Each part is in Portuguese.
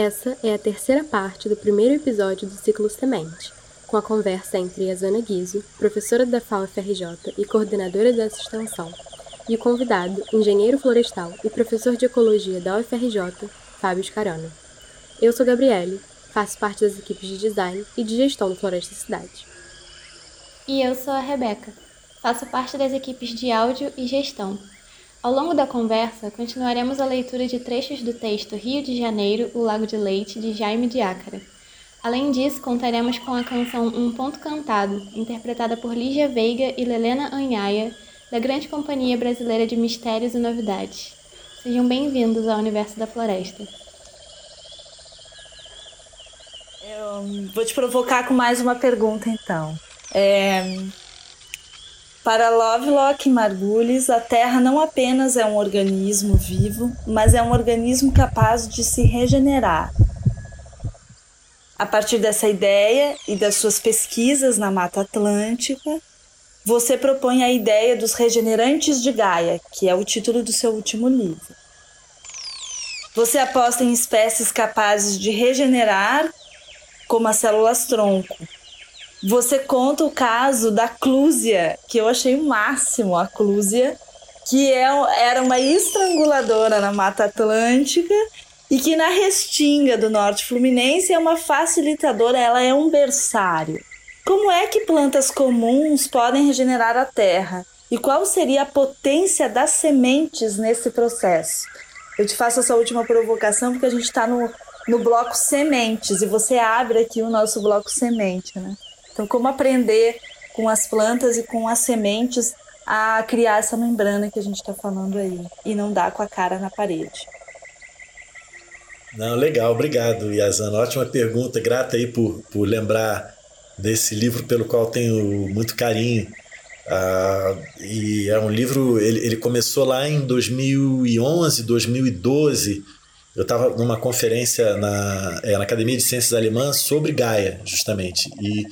Essa é a terceira parte do primeiro episódio do ciclo Semente, com a conversa entre Yazana Guizo, professora da FAO-FRJ e coordenadora dessa extensão, e o convidado, engenheiro florestal e professor de ecologia da UFRJ, Fábio Scarano. Eu sou Gabriele, faço parte das equipes de design e de gestão do Floresta Cidade. E eu sou a Rebeca, faço parte das equipes de áudio e gestão. Ao longo da conversa, continuaremos a leitura de trechos do texto Rio de Janeiro, o Lago de Leite, de Jaime de Ácara. Além disso, contaremos com a canção Um Ponto Cantado, interpretada por Lígia Veiga e Lelena Anhaia, da grande companhia brasileira de mistérios e novidades. Sejam bem-vindos ao universo da floresta. Eu vou te provocar com mais uma pergunta, então. É... Para Lovelock Margulis, a Terra não apenas é um organismo vivo, mas é um organismo capaz de se regenerar. A partir dessa ideia e das suas pesquisas na Mata Atlântica, você propõe a ideia dos regenerantes de Gaia, que é o título do seu último livro. Você aposta em espécies capazes de regenerar, como as células tronco, você conta o caso da Clúzia, que eu achei o máximo, a Clúzia, que é, era uma estranguladora na Mata Atlântica e que na Restinga do Norte Fluminense é uma facilitadora, ela é um berçário. Como é que plantas comuns podem regenerar a terra? E qual seria a potência das sementes nesse processo? Eu te faço essa última provocação porque a gente está no, no bloco sementes e você abre aqui o nosso bloco semente, né? Então, como aprender com as plantas e com as sementes a criar essa membrana que a gente está falando aí e não dar com a cara na parede. Não, legal, obrigado, Yazana. Ótima pergunta, grata aí por, por lembrar desse livro pelo qual tenho muito carinho. Uh, e é um livro, ele, ele começou lá em 2011, 2012. Eu estava numa conferência na, é, na Academia de Ciências Alemãs sobre Gaia, justamente. E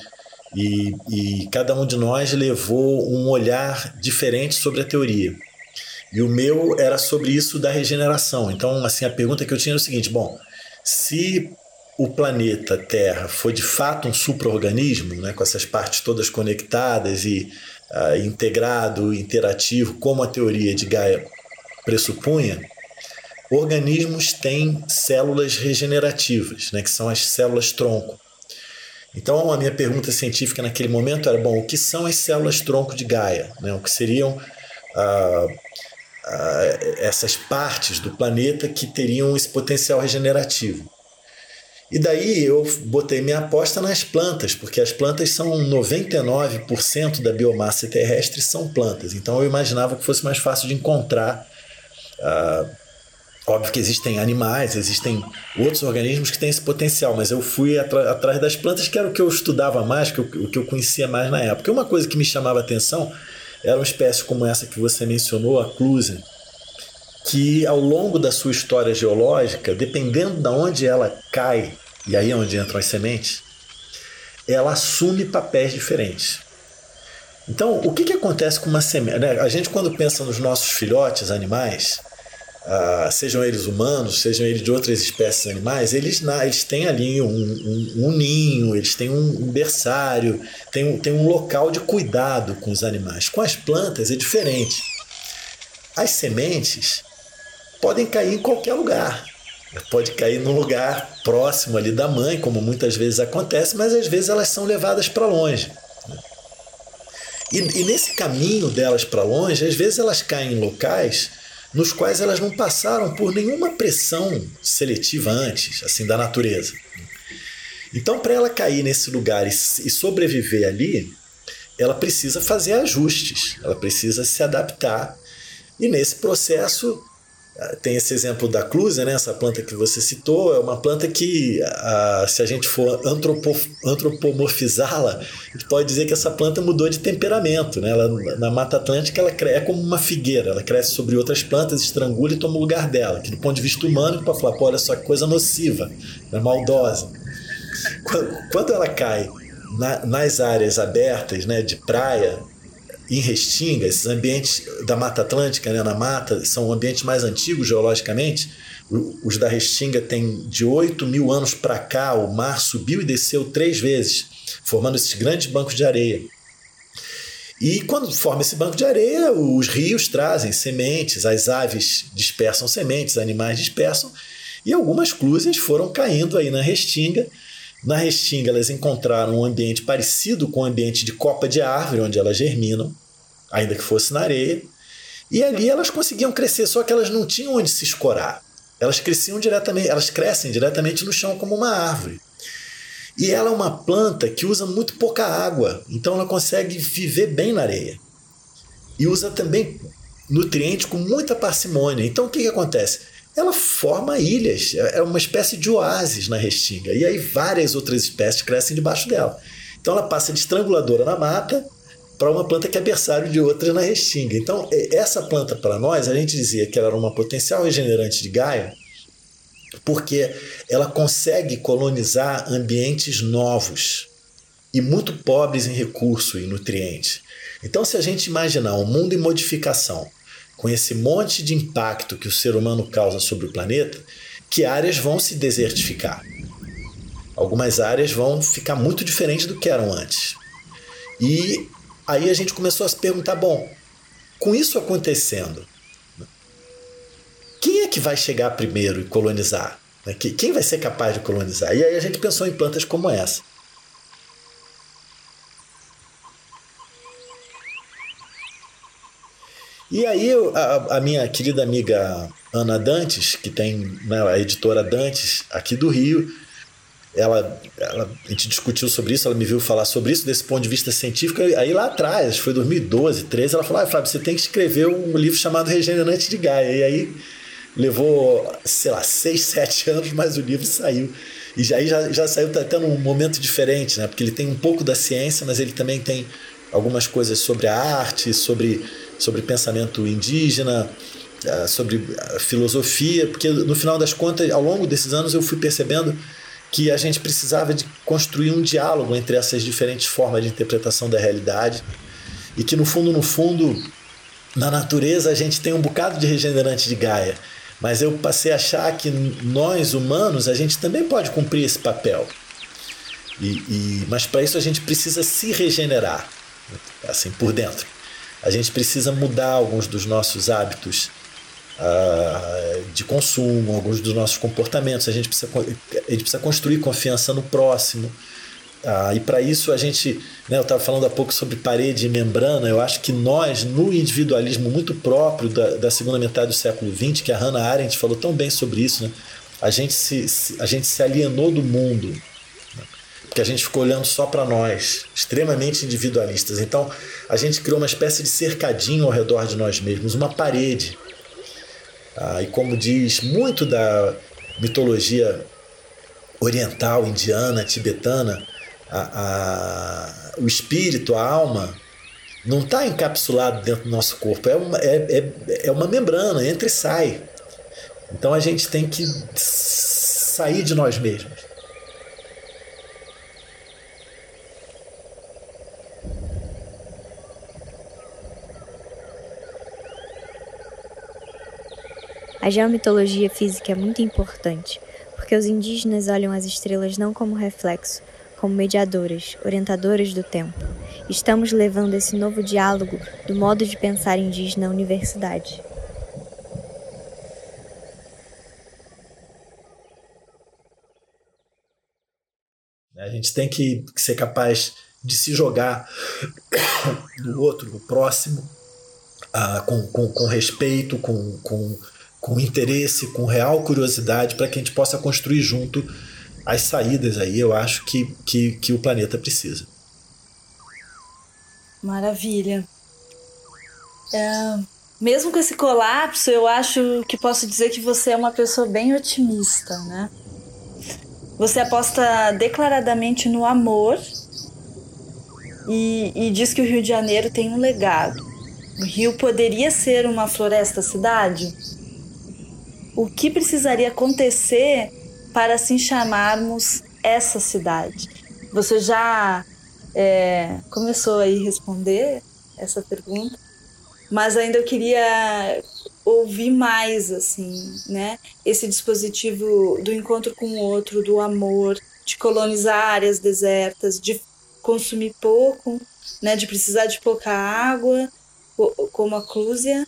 e, e cada um de nós levou um olhar diferente sobre a teoria. E o meu era sobre isso da regeneração. Então, assim, a pergunta que eu tinha era o seguinte: bom, se o planeta Terra foi de fato um supra-organismo, né, com essas partes todas conectadas e uh, integrado, interativo, como a teoria de Gaia pressupunha, organismos têm células regenerativas, né, que são as células tronco. Então, a minha pergunta científica naquele momento era: bom, o que são as células tronco de Gaia? Né? O que seriam ah, ah, essas partes do planeta que teriam esse potencial regenerativo? E daí eu botei minha aposta nas plantas, porque as plantas são 99% da biomassa terrestre são plantas. Então eu imaginava que fosse mais fácil de encontrar. Uh, Óbvio que existem animais, existem outros organismos que têm esse potencial, mas eu fui atrás das plantas, que era o que eu estudava mais, que o que eu conhecia mais na época. Uma coisa que me chamava a atenção era uma espécie como essa que você mencionou, a clusa, que ao longo da sua história geológica, dependendo de onde ela cai, e aí é onde entram as sementes, ela assume papéis diferentes. Então, o que, que acontece com uma semente? Né? A gente, quando pensa nos nossos filhotes animais, Uh, sejam eles humanos, sejam eles de outras espécies animais, eles, eles têm ali um, um, um ninho, eles têm um, berçário, tem um, um local de cuidado com os animais. Com as plantas é diferente. As sementes podem cair em qualquer lugar. Pode cair num lugar próximo ali da mãe, como muitas vezes acontece, mas às vezes elas são levadas para longe. E, e nesse caminho delas para longe, às vezes elas caem em locais nos quais elas não passaram por nenhuma pressão seletiva antes, assim, da natureza. Então, para ela cair nesse lugar e, sobreviver ali, ela precisa fazer ajustes, ela precisa se adaptar. E nesse processo, tem esse exemplo da clusa, né? essa planta que você citou, é uma planta que, a, se a gente for antropo, antropomorfizá-la, a gente pode dizer que essa planta mudou de temperamento. Né? Ela, na Mata Atlântica ela é como uma figueira, ela cresce sobre outras plantas, estrangula e toma o lugar dela, que do ponto de vista humano, para falar, pô, olha só que coisa nociva, é maldosa. Quando, quando ela cai na, nas áreas abertas né, de praia, em Restinga, esses ambientes da Mata Atlântica, né, na mata, são ambientes mais antigos geologicamente. Os da Restinga têm de 8 mil anos para cá, o mar subiu e desceu três vezes, formando esses grandes bancos de areia. E quando forma esse banco de areia, os rios trazem sementes, as aves dispersam sementes, animais dispersam, e algumas clusias foram caindo aí na Restinga. Na Restinga, elas encontraram um ambiente parecido com o ambiente de copa de árvore, onde elas germinam, ainda que fosse na areia. E ali elas conseguiam crescer, só que elas não tinham onde se escorar. Elas cresciam diretamente, elas crescem diretamente no chão como uma árvore. E ela é uma planta que usa muito pouca água, então ela consegue viver bem na areia. E usa também nutrientes com muita parcimônia. Então o que, que acontece? Ela forma ilhas, é uma espécie de oásis na restinga. E aí várias outras espécies crescem debaixo dela. Então ela passa de estranguladora na mata para uma planta que é berçário de outras na restinga. Então essa planta para nós, a gente dizia que ela era uma potencial regenerante de Gaia, porque ela consegue colonizar ambientes novos e muito pobres em recurso e nutrientes. Então, se a gente imaginar um mundo em modificação, com esse monte de impacto que o ser humano causa sobre o planeta, que áreas vão se desertificar? Algumas áreas vão ficar muito diferentes do que eram antes. E aí a gente começou a se perguntar: bom, com isso acontecendo, quem é que vai chegar primeiro e colonizar? Né? Quem vai ser capaz de colonizar? E aí a gente pensou em plantas como essa. E aí a, a, minha querida amiga Ana Dantes, que tem né, a editora Dantes aqui do Rio, ela, ela, a gente discutiu sobre isso, ela me viu falar sobre isso desse ponto de vista científico. Aí lá atrás, foi 2012, 13, ela falou: ah, Fábio, você tem que escrever um livro chamado Regenerante de Gaia. E aí levou, sei lá, seis, sete anos, mas o livro saiu. E já, já, já saiu tá até num momento diferente, né? Porque ele tem um pouco da ciência, mas ele também tem algumas coisas sobre a arte, sobre, sobre pensamento indígena, ah, sobre filosofia, porque no final das contas, ao longo desses anos, eu fui percebendo que a gente precisava de construir um diálogo entre essas diferentes formas de interpretação da realidade e que no fundo, no fundo, na natureza a gente tem um bocado de regenerante de Gaia mas eu passei a achar que nós, humanos, a gente também pode cumprir esse papel. E, e mas para isso a gente precisa se regenerar, assim, por dentro. A gente precisa mudar alguns dos nossos hábitos uh, de consumo, alguns dos nossos comportamentos. A gente precisa, a gente precisa construir confiança no próximo. Ah, e para isso a gente, né, eu estava falando há pouco sobre parede e membrana, eu acho que nós, no individualismo muito próprio da, da segunda metade do século XX, que a Hannah Arendt falou tão bem sobre isso, né, a, gente se, a gente se alienou do mundo, porque a gente ficou olhando só para nós, extremamente individualistas. Então a gente criou uma espécie de cercadinho ao redor de nós mesmos, uma parede. Ah, e como diz muito da mitologia oriental, indiana, tibetana, a, a, o espírito, a alma, não está encapsulado dentro do nosso corpo, é uma, é, é, é uma membrana, entra e sai. Então a gente tem que sair de nós mesmos. A geomitologia física é muito importante, porque os indígenas olham as estrelas não como reflexo, como mediadoras, orientadoras do tempo. Estamos levando esse novo diálogo do modo de pensar indígena à universidade. A gente tem que ser capaz de se jogar no outro, no próximo, uh, com, com, com respeito, com, com, com interesse, com real curiosidade, para que a gente possa construir junto as saídas aí eu acho que, que, que o planeta precisa. Maravilha. É, mesmo com esse colapso, eu acho que posso dizer que você é uma pessoa bem otimista, né? Você aposta declaradamente no amor e, e diz que o Rio de Janeiro tem um legado. O Rio poderia ser uma floresta cidade? O que precisaria acontecer para assim chamarmos essa cidade. Você já é, começou aí responder essa pergunta, mas ainda eu queria ouvir mais, assim, né? Esse dispositivo do encontro com o outro, do amor, de colonizar áreas desertas, de consumir pouco, né? De precisar de pouca água, como a Clúzia,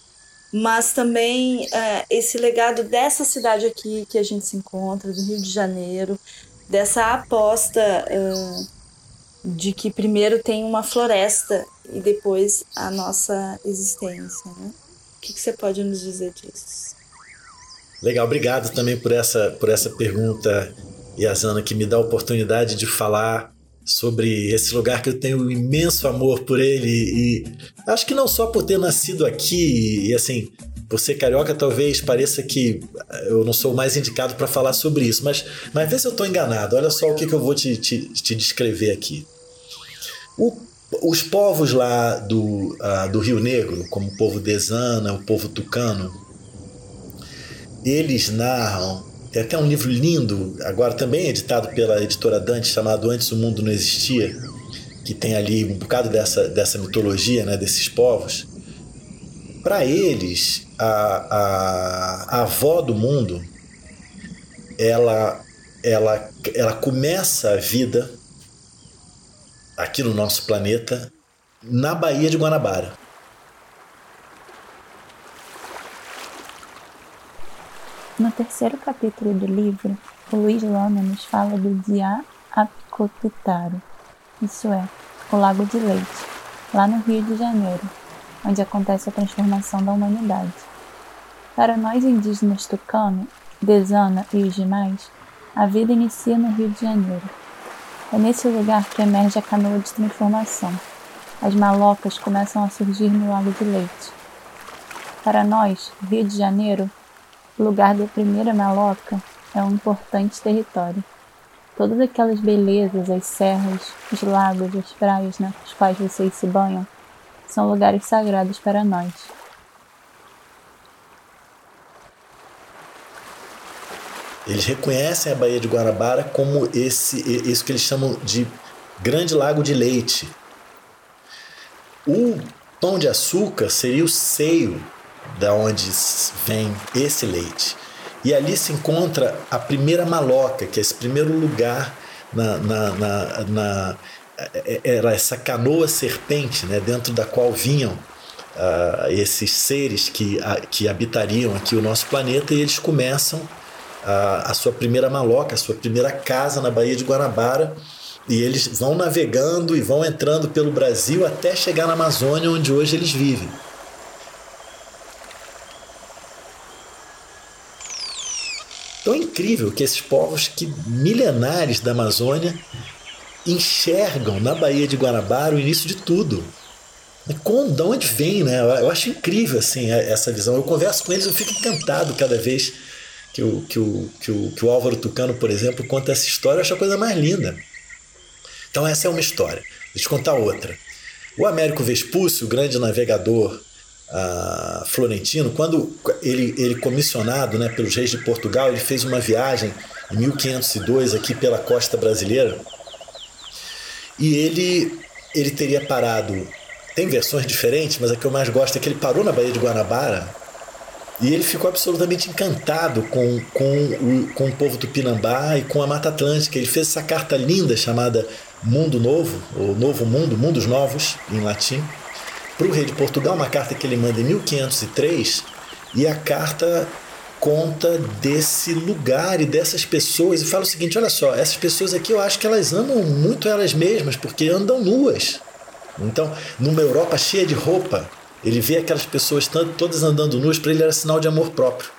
mas também é, esse legado dessa cidade aqui que a gente se encontra, do Rio de Janeiro, dessa aposta uh, de que primeiro tem uma floresta e depois a nossa existência, né? O que, que você pode nos dizer disso? Legal, obrigado também por essa, por essa pergunta, Yazana, que me dá a oportunidade de falar sobre esse lugar que eu tenho um imenso amor por ele e acho que não só por ter nascido aqui e assim por ser carioca talvez pareça que eu não sou mais indicado para falar sobre isso mas mas vê se eu estou enganado olha só o que, que eu vou te, te, te descrever aqui o os povos lá do, uh, do Rio Negro, como o povo Desana, o povo Tucano, eles narram. Tem até um livro lindo, agora também editado pela editora Dante, chamado Antes o Mundo Não Existia, que tem ali um bocado dessa, dessa mitologia né, desses povos. Para eles, a, a, a avó do mundo, ela, ela, ela começa a vida aqui no nosso planeta, na Baía de Guanabara. No terceiro capítulo do livro, o Luiz Lama nos fala do Dia Apicopitaro, isso é, o Lago de Leite, lá no Rio de Janeiro, onde acontece a transformação da humanidade. Para nós indígenas tucano, Desana e os demais, a vida inicia no Rio de Janeiro, é nesse lugar que emerge a canoa de transformação. As malocas começam a surgir no Lago de Leite. Para nós, Rio de Janeiro, o lugar da primeira maloca, é um importante território. Todas aquelas belezas, as serras, os lagos, as praias nas quais vocês se banham, são lugares sagrados para nós. Eles reconhecem a Baía de Guanabara como esse, isso que eles chamam de Grande Lago de Leite. O pão de açúcar seria o seio da onde vem esse leite. E ali se encontra a primeira maloca, que é esse primeiro lugar na, na, na, na é, é, era essa canoa serpente, né, dentro da qual vinham uh, esses seres que, uh, que habitariam aqui o nosso planeta e eles começam a, a sua primeira maloca, a sua primeira casa na Baía de Guanabara. E eles vão navegando e vão entrando pelo Brasil até chegar na Amazônia, onde hoje eles vivem. Então é incrível que esses povos que milenares da Amazônia enxergam na Baía de Guanabara o início de tudo. Como, de onde vem, né? Eu acho incrível assim essa visão. Eu converso com eles, eu fico encantado cada vez que o, que o, que o, que o Álvaro Tucano, por exemplo, conta essa história, eu acho a coisa mais linda. Então, essa é uma história. Deixa eu contar outra. O Américo Vespúcio, o grande navegador uh, florentino, quando ele, ele comissionado né, pelos reis de Portugal, ele fez uma viagem em 1502 aqui pela costa brasileira e ele, ele teria parado. Tem versões diferentes, mas a que eu mais gosto é que ele parou na Baía de Guanabara e ele ficou absolutamente encantado com, com, o, com o povo tupinambá e com a Mata Atlântica. Ele fez essa carta linda chamada Mundo Novo, ou Novo Mundo, Mundos Novos, em latim, para o rei de Portugal, uma carta que ele manda em 1503, e a carta conta desse lugar e dessas pessoas e fala o seguinte: olha só, essas pessoas aqui eu acho que elas amam muito elas mesmas porque andam nuas. Então, numa Europa cheia de roupa, ele vê aquelas pessoas todas andando nuas, para ele era sinal de amor próprio.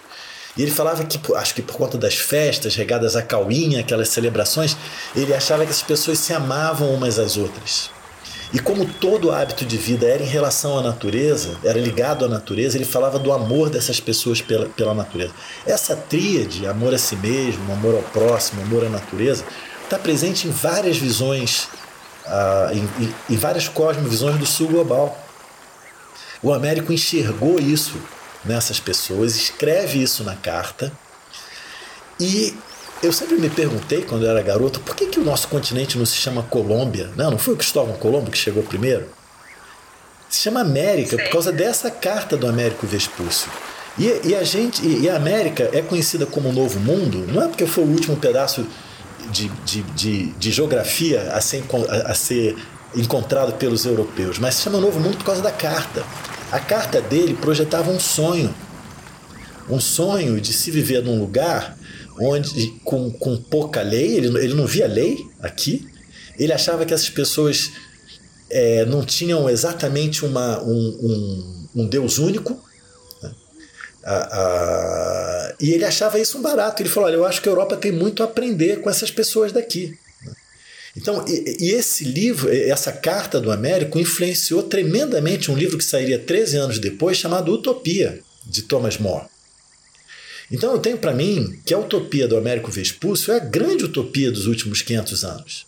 E ele falava que, acho que por conta das festas regadas a cauinha, aquelas celebrações, ele achava que as pessoas se amavam umas às outras. E como todo hábito de vida era em relação à natureza, era ligado à natureza, ele falava do amor dessas pessoas pela, pela natureza. Essa tríade, amor a si mesmo, amor ao próximo, amor à natureza, está presente em várias visões, uh, em, em, em várias cosmovisões do sul global. O Américo enxergou isso nessas pessoas, escreve isso na carta. E eu sempre me perguntei, quando eu era garoto, por que, que o nosso continente não se chama Colômbia? Não, não foi o Cristóvão Colombo que chegou primeiro? Se chama América por causa dessa carta do Américo Vespúcio. E, e, a gente, e, e a América é conhecida como o Novo Mundo, não é porque foi o último pedaço de, de, de, de geografia a ser, a, a ser encontrado pelos europeus, mas se chama Novo Mundo por causa da carta. A carta dele projetava um sonho, um sonho de se viver num lugar onde com, com pouca lei, ele, ele não via lei aqui, ele achava que essas pessoas é, não tinham exatamente uma, um, um, um Deus único, né? a, a, e ele achava isso um barato. Ele falou: Olha, eu acho que a Europa tem muito a aprender com essas pessoas daqui. Então, e, e, esse livro, essa carta do Américo, influenciou tremendamente um livro que sairia 13 anos depois, chamado Utopia, de Thomas More. Então, eu tenho para mim que a utopia do Américo Vespúcio é a grande utopia dos últimos 500 anos.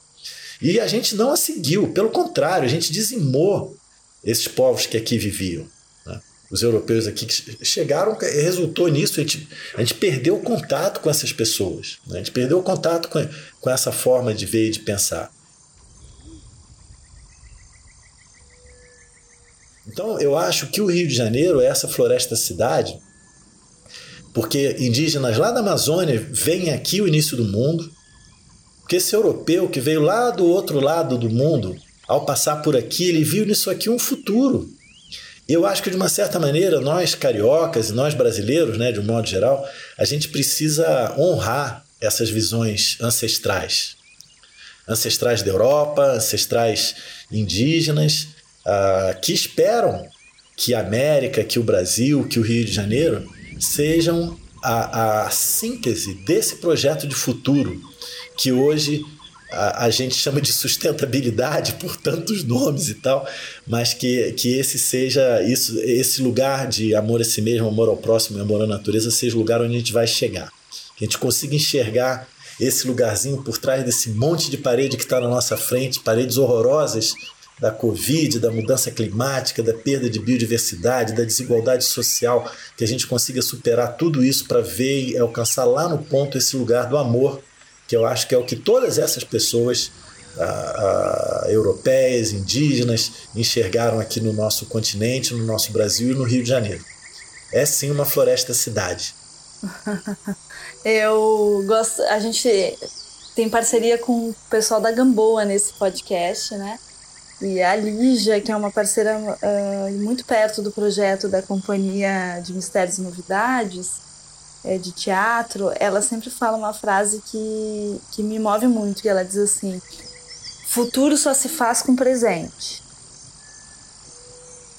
E a gente não a seguiu, pelo contrário, a gente dizimou esses povos que aqui viviam. Né? Os europeus aqui que chegaram, resultou nisso, a gente, a gente perdeu o contato com essas pessoas, né? a gente perdeu o contato com, com essa forma de ver e de pensar. Então, eu acho que o Rio de Janeiro é essa floresta cidade, porque indígenas lá da Amazônia vêm aqui o início do mundo, porque esse europeu que veio lá do outro lado do mundo, ao passar por aqui, ele viu nisso aqui um futuro. Eu acho que de uma certa maneira nós cariocas e nós brasileiros, né, de um modo geral, a gente precisa honrar essas visões ancestrais, ancestrais da Europa, ancestrais indígenas, uh, que esperam que a América, que o Brasil, que o Rio de Janeiro sejam a, a síntese desse projeto de futuro que hoje a, a, gente chama de sustentabilidade por tantos nomes e tal, mas que, que esse seja isso, esse lugar de amor a si mesmo, amor ao próximo e amor à natureza seja o lugar onde a gente vai chegar. Que a gente consiga enxergar esse lugarzinho por trás desse monte de parede que está na nossa frente, paredes horrorosas da Covid, da mudança climática, da perda de biodiversidade, da desigualdade social, que a gente consiga superar tudo isso para ver e alcançar lá no ponto esse lugar do amor, que eu acho que é o que todas essas pessoas a, a, europeias, indígenas, enxergaram aqui no nosso continente, no nosso Brasil e no Rio de Janeiro. É sim uma floresta cidade. eu gosto, a gente tem parceria com o pessoal da Gamboa nesse podcast, né? E a Lígia, que é uma parceira uh, muito perto do projeto da Companhia de Mistérios e Novidades, é, de teatro, ela sempre fala uma frase que, que me move muito, que ela diz assim, futuro só se faz com presente.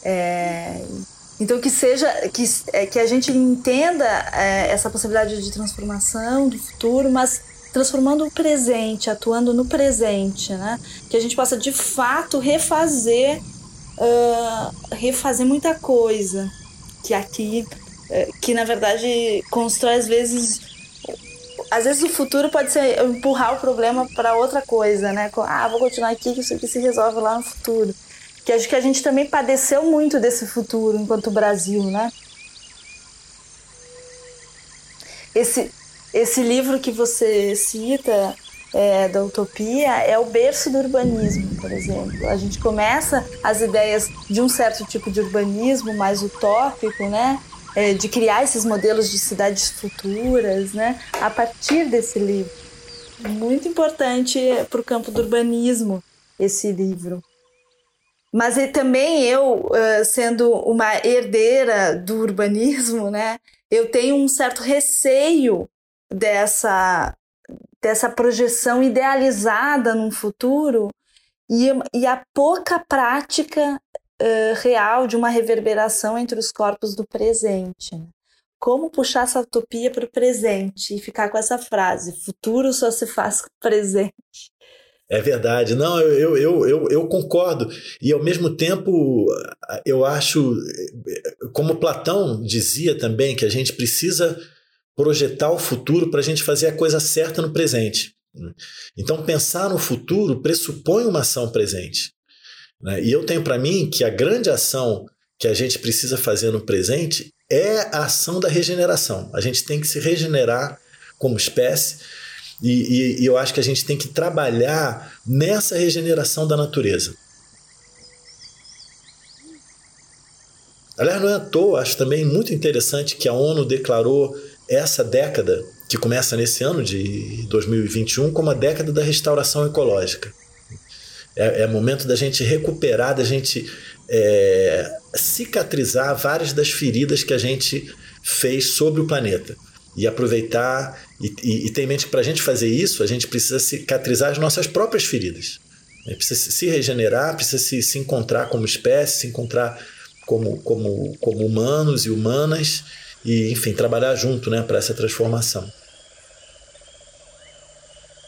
É, então que seja que, é, que a gente entenda é, essa possibilidade de transformação do futuro, mas transformando o presente, atuando no presente, né? Que a gente possa de fato refazer, uh, refazer muita coisa que aqui, uh, que na verdade constrói às vezes, às vezes o futuro pode ser empurrar o problema para outra coisa, né? Ah, vou continuar aqui que isso aqui se resolve lá no futuro. Que acho que a gente também padeceu muito desse futuro enquanto Brasil, né? Esse, esse livro que você cita, é, da utopia, é o berço do urbanismo, por exemplo. A gente começa as ideias de um certo tipo de urbanismo mais utópico, né? É, de criar esses modelos de cidades futuras, né? A partir desse livro. Muito importante para o campo do urbanismo esse livro. Mas também eu, sendo uma herdeira do urbanismo, né? Eu tenho um certo receio dessa, dessa projeção idealizada num futuro e, e a pouca prática uh, real de uma reverberação entre os corpos do presente. Né? Como puxar essa utopia para o presente e ficar com essa frase: futuro só se faz presente. É verdade, não, eu, eu, eu, eu concordo. E ao mesmo tempo, eu acho, como Platão dizia também, que a gente precisa projetar o futuro para a gente fazer a coisa certa no presente. Então, pensar no futuro pressupõe uma ação presente. Né? E eu tenho para mim que a grande ação que a gente precisa fazer no presente é a ação da regeneração. A gente tem que se regenerar como espécie e, e, e eu acho que a gente tem que trabalhar nessa regeneração da natureza. Aliás, não é à toa, acho também muito interessante que a ONU declarou essa década, que começa nesse ano de 2021, como a década da restauração ecológica. É, é momento da gente recuperar, da gente é, cicatrizar várias das feridas que a gente fez sobre o planeta. E aproveitar e, e, e ter em mente que para a gente fazer isso, a gente precisa cicatrizar as nossas próprias feridas. Precisa se regenerar, precisa se, se encontrar como espécie, se encontrar como, como, como humanos e humanas e, enfim, trabalhar junto né, para essa transformação.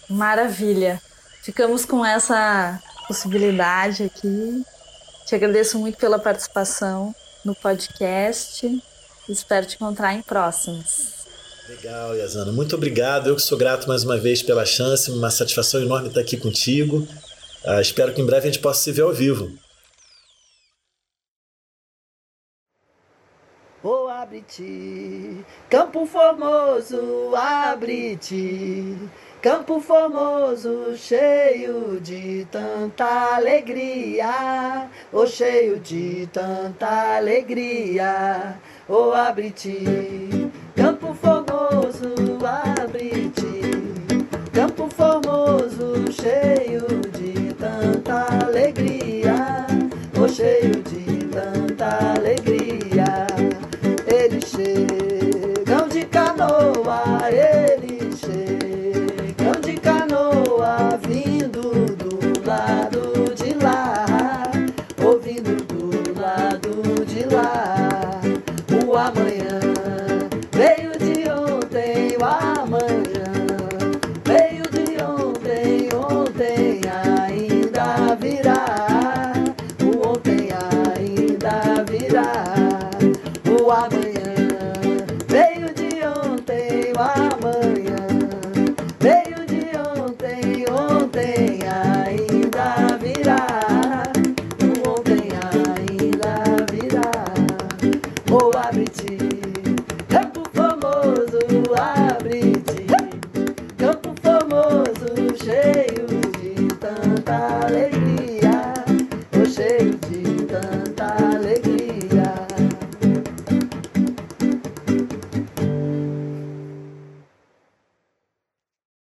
Maravilha! Ficamos com essa possibilidade aqui. Te agradeço muito pela participação no podcast. Espero te encontrar em próximos. Legal, Yazana. Muito obrigado. Eu que sou grato mais uma vez pela chance. Uma satisfação enorme estar aqui contigo. Uh, espero que em breve a gente possa se ver ao vivo. Abre-te, Campo Formoso, abre-te, Campo Formoso, cheio de tanta alegria, oh, cheio de tanta alegria, oh, abre-te, Campo Formoso, abre-te, Campo Formoso, cheio de tanta alegria, oh, cheio de tanta alegria